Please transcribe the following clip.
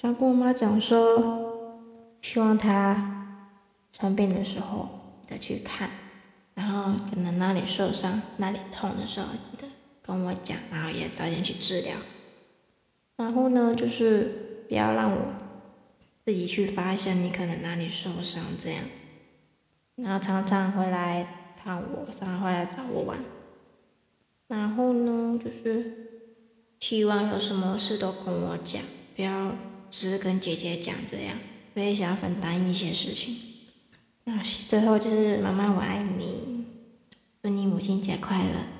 常跟我妈讲说，希望她生病的时候再去看，然后可能哪里受伤、哪里痛的时候，记得跟我讲，然后也早点去治疗。然后呢，就是不要让我自己去发现你可能哪里受伤这样。然后常常回来看我，常常回来找我玩。然后呢，就是希望有什么事都跟我讲，不要只是跟姐姐讲这样，我也想分担一些事情。那最后就是妈妈，我爱你，祝你母亲节快乐。